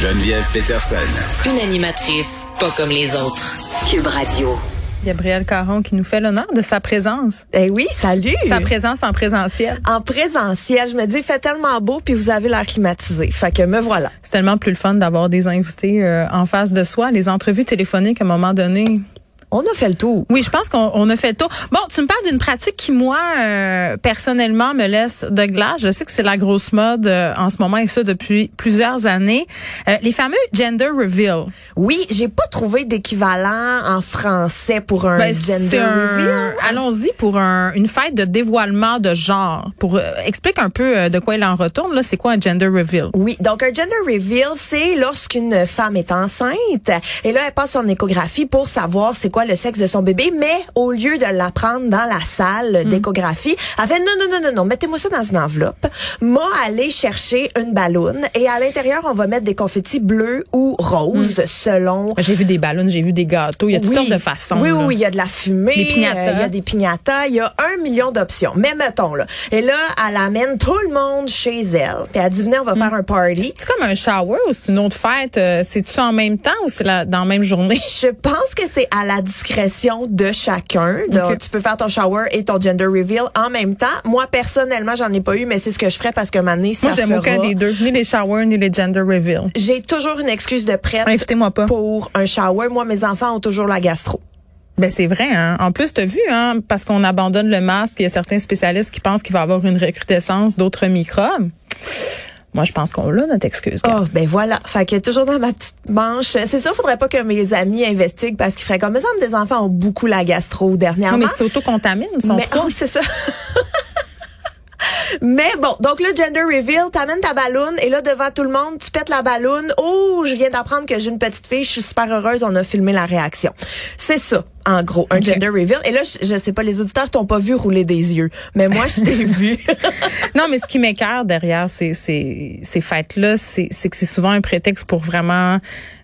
Geneviève Peterson. Une animatrice pas comme les autres. Cube Radio. Gabriel Caron qui nous fait l'honneur de sa présence. Eh oui, salut. Sa présence en présentiel. En présentiel, je me dis, il fait tellement beau, puis vous avez l'air climatisé. Fait que me voilà. C'est tellement plus le fun d'avoir des invités euh, en face de soi. Les entrevues téléphoniques, à un moment donné, on a fait le tour. Oui, je pense qu'on a fait le tour. Bon, tu me parles d'une pratique qui, moi, euh, personnellement, me laisse de glace. Je sais que c'est la grosse mode euh, en ce moment et ça depuis plusieurs années. Euh, les fameux gender reveal. Oui, j'ai pas trouvé d'équivalent en français pour un Ben, gender c'est un- reveal. Allons-y pour un- une fête de dévoilement de genre. Pour explique un peu euh, de quoi il en retourne. Là, c'est quoi un gender reveal? Oui, donc un gender reveal, c'est lorsqu'une femme est enceinte et là elle passe son échographie pour savoir c'est quoi le sexe de son bébé, mais au lieu de la prendre dans la salle Hmm. d'échographie, elle fait non non non non non, mettez-moi ça dans une enveloppe. Moi aller chercher une balloune et à l'intérieur on va mettre des confettis bleus ou roses Hmm. selon J'ai vu des ballons, j'ai vu des gâteaux. Il y a toutes Oui. sortes de façons. Oui, oui, oui, il y a de la fumée. Euh, Il y a des piñatas. Il y a un million d'options. Mais mettons, là. Et là, elle amène tout le monde chez elle. Puis elle dit, venez, on va faire un party. C'est comme un shower ou c'est une autre fête? Euh, C'est-tu en même temps ou c'est dans la même journée? Je pense que c'est à la discrétion de chacun. Donc, tu peux faire ton shower et ton gender reveal en même temps. Moi, personnellement, j'en ai pas eu, mais c'est ce que je ferais parce que maintenant, ça Moi, j'aime aucun des deux. Ni les showers, ni les gender reveal. J'ai toujours une excuse de prête Invitez-moi pas. pour un shower. Moi, mes enfants ont toujours la gastro. Ben c'est vrai. Hein? En plus, t'as vu, hein, parce qu'on abandonne le masque, il y a certains spécialistes qui pensent qu'il va y avoir une recrudescence d'autres microbes. Moi, je pense qu'on l'a, notre excuse. Oh, ben voilà. Fait que toujours dans ma petite manche. C'est sûr, faudrait pas que mes amis investiguent parce qu'ils feraient comme, me semble, des enfants ont beaucoup la gastro non, dernièrement. mais c'est auto-contamine, ils sont Mais oh, c'est ça. Mais bon, donc le gender reveal, t'amènes ta balloune et là devant tout le monde, tu pètes la balloune. Oh, je viens d'apprendre que j'ai une petite fille, je suis super heureuse, on a filmé la réaction. C'est ça, en gros, un gender reveal. Et là, je, je sais pas, les auditeurs t'ont pas vu rouler des yeux, mais moi je t'ai vu. Non, mais ce qui m'écœure derrière ces, ces, ces fêtes-là, c'est c'est que c'est souvent un prétexte pour vraiment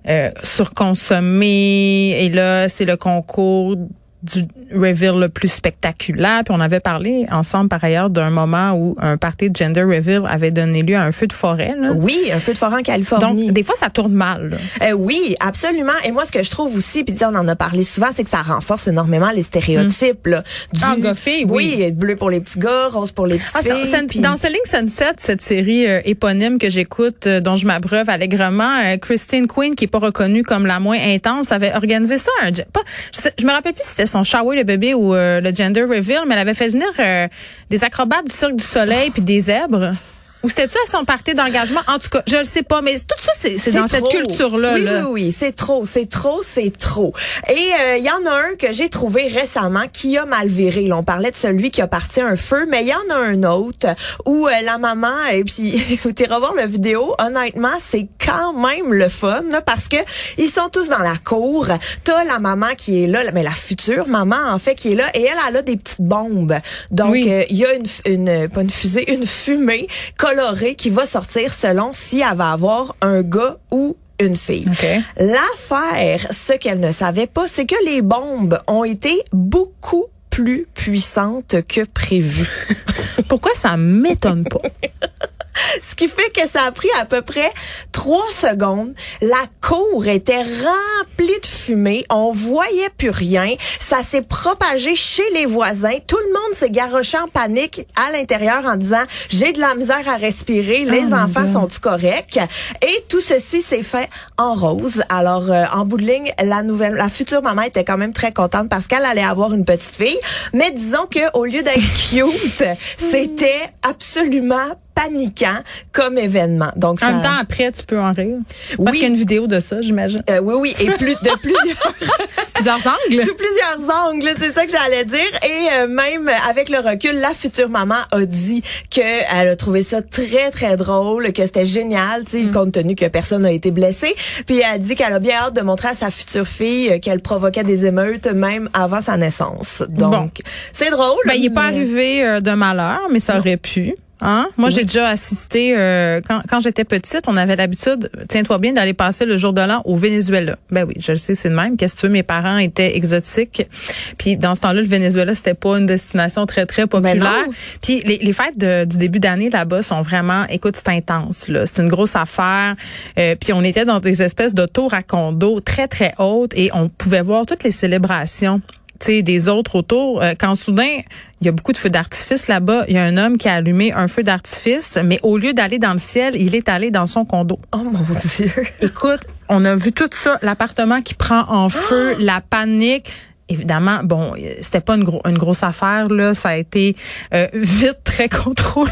euh, surconsommer. Et là, c'est le concours du reveal le plus spectaculaire. Puis on avait parlé ensemble par ailleurs d'un moment où un party de gender reveal avait donné lieu à un feu de forêt. Là. oui, un feu de forêt en Californie. Donc, des fois, ça tourne mal. Euh, oui, absolument. Et moi, ce que je trouve aussi, puis on en a parlé souvent, c'est que ça renforce énormément les stéréotypes. Là, du, Ah, gars-fille, oui. bleu pour les petits gars, rose pour les petites Ah, dans, filles. Sun- puis- dans Selling Sunset, cette série euh, éponyme que j'écoute, euh, dont je m'abreuve allègrement, Christine Quinn, qui est pas reconnue comme la moins intense, avait organisé ça. Un, ge- pas, je, sais- je me rappelle plus si c'était son shower le bébé ou euh, le gender reveal, mais elle avait fait venir euh, des acrobates du Cirque du Soleil puis des zèbres. Ou c'était-tu à son party d'engagement? En tout cas, je le sais pas, mais tout ça, c'est c'est dans cette culture-là. Oui, là. oui, oui, c'est trop, c'est trop, c'est trop. Et euh, il y en a un que j'ai trouvé récemment qui a mal viré. Là, on parlait de celui qui a parti un feu, mais il y en a un autre où euh, la maman, et puis tu iras voir la vidéo, honnêtement, c'est quand même le fun là, parce que ils sont tous dans la cour. T'as la maman qui est là, mais la future maman en fait qui est là, et elle, elle a des petites bombes. Donc Oui. euh, il y a une, une pas une fusée, une fumée colorée qui va sortir selon si elle va avoir un gars ou une fille. L'affaire, ce qu'elle ne savait pas, c'est que les bombes ont été beaucoup plus puissantes que prévu. Pourquoi ça m'étonne pas? Ce qui fait que ça a pris à peu près trois secondes. La cour était remplie de fumée. On voyait plus rien. Ça s'est propagé chez les voisins. Tout le monde s'est garoché en panique à l'intérieur en disant j'ai de la misère à respirer. Les Oh enfants sont-ils corrects? Et tout ceci s'est fait en rose. Alors, euh, en bout de ligne, la nouvelle, la future maman était quand même très contente parce qu'elle allait avoir une petite fille. Mais disons que au lieu d'être cute, c'était absolument paniquant comme événement. Donc, En ça, même temps, après, tu peux en rire. Parce Oui. qu'il y a une vidéo de ça, j'imagine. euh, oui, oui, et plus de plusieurs Plusieurs angles. sous plusieurs angles, c'est ça que j'allais dire. Et euh, même avec le recul, la future maman a dit qu'elle a trouvé ça très très drôle, que c'était génial, tu sais, compte tenu que personne n'a été blessé. Puis elle a dit qu'elle a bien hâte de montrer à sa future fille euh, qu'elle provoquait des émeutes même avant sa naissance. Donc, Bon. c'est drôle. Ben, il n'est pas arrivé de malheur, mais ça aurait pu. Hein? Moi, j'ai déjà assisté, euh, quand, quand j'étais petite, on avait l'habitude, tiens-toi bien, d'aller passer le jour de l'an au Venezuela. Ben oui, je le sais, c'est le même. Qu'est-ce que tu veux, mes parents étaient exotiques. Puis dans ce temps-là, le Venezuela, c'était pas une destination très, très Ben populaire. Puis les, les fêtes de- du début d'année là-bas sont vraiment, écoute, c'est intense. là. C'est une grosse affaire. Euh, puis on était dans des espèces de tours à condo très, très hautes et on pouvait voir toutes les célébrations des autres autour. Euh, quand soudain, il y a beaucoup de feux d'artifice là-bas, il y a un homme qui a allumé un feu d'artifice, mais au lieu d'aller dans le ciel, il est allé dans son condo. Oh mon Dieu. Écoute, on a vu tout ça, l'appartement qui prend en feu, la panique. Évidemment, bon, euh, c'était pas une, gros- une grosse affaire là, ça a été euh, vite très contrôlé,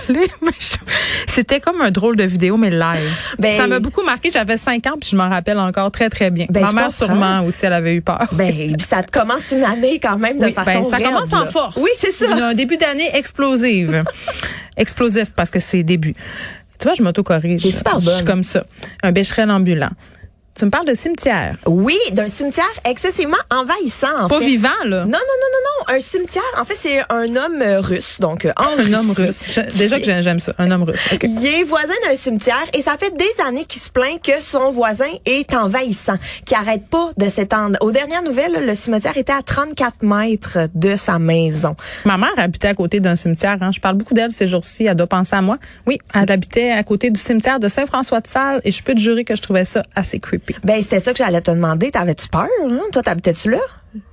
c'était comme un drôle de vidéo mais live. Ben- ça m'a beaucoup marqué, j'avais cinq ans puis je m'en rappelle encore très très bien. Ben, Ma mère sûrement aussi elle avait eu peur. Ben, ça te commence une année quand même de Oui, façon ben, ça raide, commence en là. force. Oui, c'est ça. Un début d'année explosive. Explosif parce que c'est début. Tu vois, je m'auto-corrige. Je suis comme ça. Un bécherel ambulant. Tu me parles de cimetière. Oui, d'un cimetière excessivement envahissant, en Pas fait. vivant, là. Non, non, non, non, non. Un cimetière, en fait, c'est un homme euh, russe, donc euh, en Un homme russe. Je- déjà que j'ai- j'aime ça. Un homme russe. Il est voisin d'un cimetière et ça fait des années qu'il se plaint que son voisin est envahissant, qu'il arrête pas de s'étendre. Aux dernières nouvelles, le cimetière était à 34 mètres de sa maison. Ma mère habitait à côté d'un cimetière. Hein. Je parle beaucoup d'elle ces jours-ci. Elle doit penser à moi. Oui, elle habitait à côté du cimetière de Saint-François-de-Sales et je peux te jurer que je trouvais ça assez creepy. Ben, c'était ça que j'allais te demander. T'avais-tu peur? Hein? Toi, t'habitais-tu là?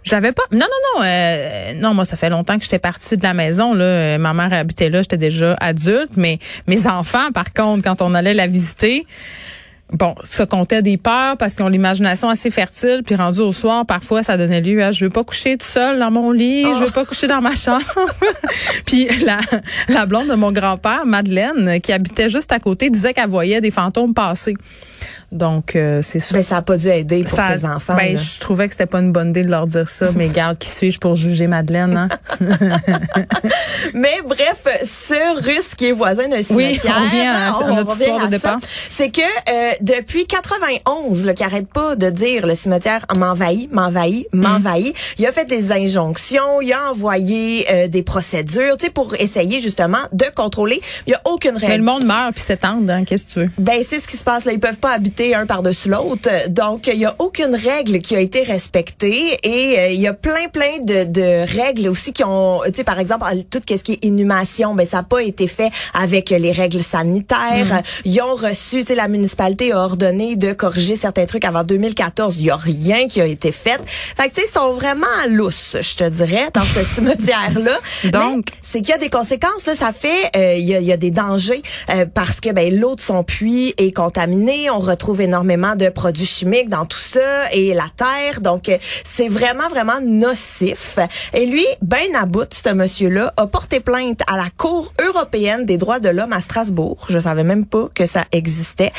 J'avais pas. Non, non, non. euh, non, moi, ça fait longtemps que j'étais partie de la maison. Là, Euh, ma mère habitait là. J'étais déjà adulte. Mais mes enfants, par contre, quand on allait la visiter, bon, ça comptait des peurs parce qu'ils ont l'imagination assez fertile. Puis rendu au soir, parfois, ça donnait lieu à je veux pas coucher tout seul dans mon lit. Je veux pas coucher dans ma chambre. puis la, la blonde de mon grand-père, Madeleine, qui habitait juste à côté, disait qu'elle voyait des fantômes passer. Donc, euh, c'est sûr. Ben, ça a pas dû aider pour Ça- tes enfants. ben, là. je trouvais que c'était pas une bonne idée de leur dire ça, mais garde, qui suis-je pour juger Madeleine, hein? Mais bref, ce russe qui est voisin d'un cimetière, on revient à- on notre revient histoire de à départ. C'est que euh, depuis 91, là, qui arrête pas de dire le cimetière m'envahit, m'envahit, Mm. m'envahit. Il a fait des injonctions, il a envoyé euh, des procédures, tu sais, pour essayer justement de contrôler. Il y a aucune Mais le règle. monde meurt puis s'étend, hein? Qu'est-ce que tu veux? Ben c'est ce qui se passe là, ils peuvent pas habiter un par-dessus l'autre. Donc il y a aucune règle qui a été respectée et euh, il y a plein plein de, de règles aussi qui ont tu sais par exemple tout ce qui est inhumation, ben ça n'a pas été fait avec les règles sanitaires. Ils ont reçu tu sais la municipalité a ordonné de corriger certains trucs avant 2014, il y a rien qui a été fait. Fait que tu sais ils sont vraiment à lousse, je te dirais dans ce cimetière là. Donc- c'est qu'il y a des conséquences là, ça fait euh, il y, a, il y a des dangers euh, parce que ben l'eau de son puits est contaminée, on retrouve énormément de produits chimiques dans tout ça et la terre, donc euh, c'est vraiment vraiment nocif. Et lui, ben à bout, ce monsieur là a porté plainte à la Cour européenne des droits de l'homme à Strasbourg. Je savais même pas que ça existait,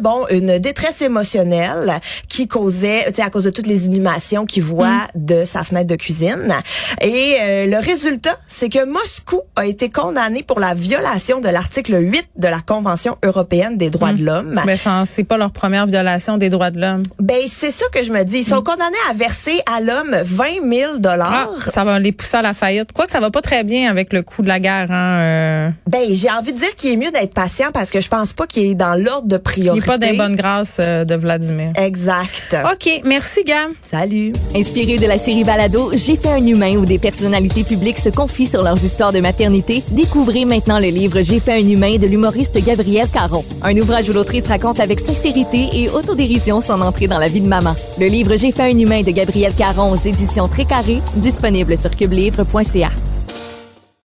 bon une détresse émotionnelle qui causait, tu sais à cause de toutes les inhumations qu'il voit de sa fenêtre de cuisine. Et euh, le résultat, c'est que Moscou a été condamné pour la violation de l'article 8 de la Convention européenne des droits de l'homme. Mais ça, c'est pas leur première violation des droits de l'homme. Ben c'est ça que je me dis. Ils sont condamnés à verser à l'homme 20 000 Ah, dollars. ça va les pousser à la faillite. Quoique ça va pas très bien avec le coût de la guerre. Hein, euh, Ben j'ai envie de dire qu'il est mieux d'être patient parce que je pense pas qu'il est dans l'ordre de il priorité. n'est pas des bonnes grâces euh, de Vladimir. Exact. OK, merci, Gam. Salut. Inspiré de la série Balado J'ai fait un humain où des personnalités publiques se confient sur leurs histoires de maternité, découvrez maintenant le livre J'ai fait un humain de l'humoriste Gabriel Caron. Un ouvrage où l'autrice raconte avec sincérité et autodérision son entrée dans la vie de maman. Le livre J'ai fait un humain de Gabriel Caron aux éditions Très Carré, disponible sur cubelivre.ca.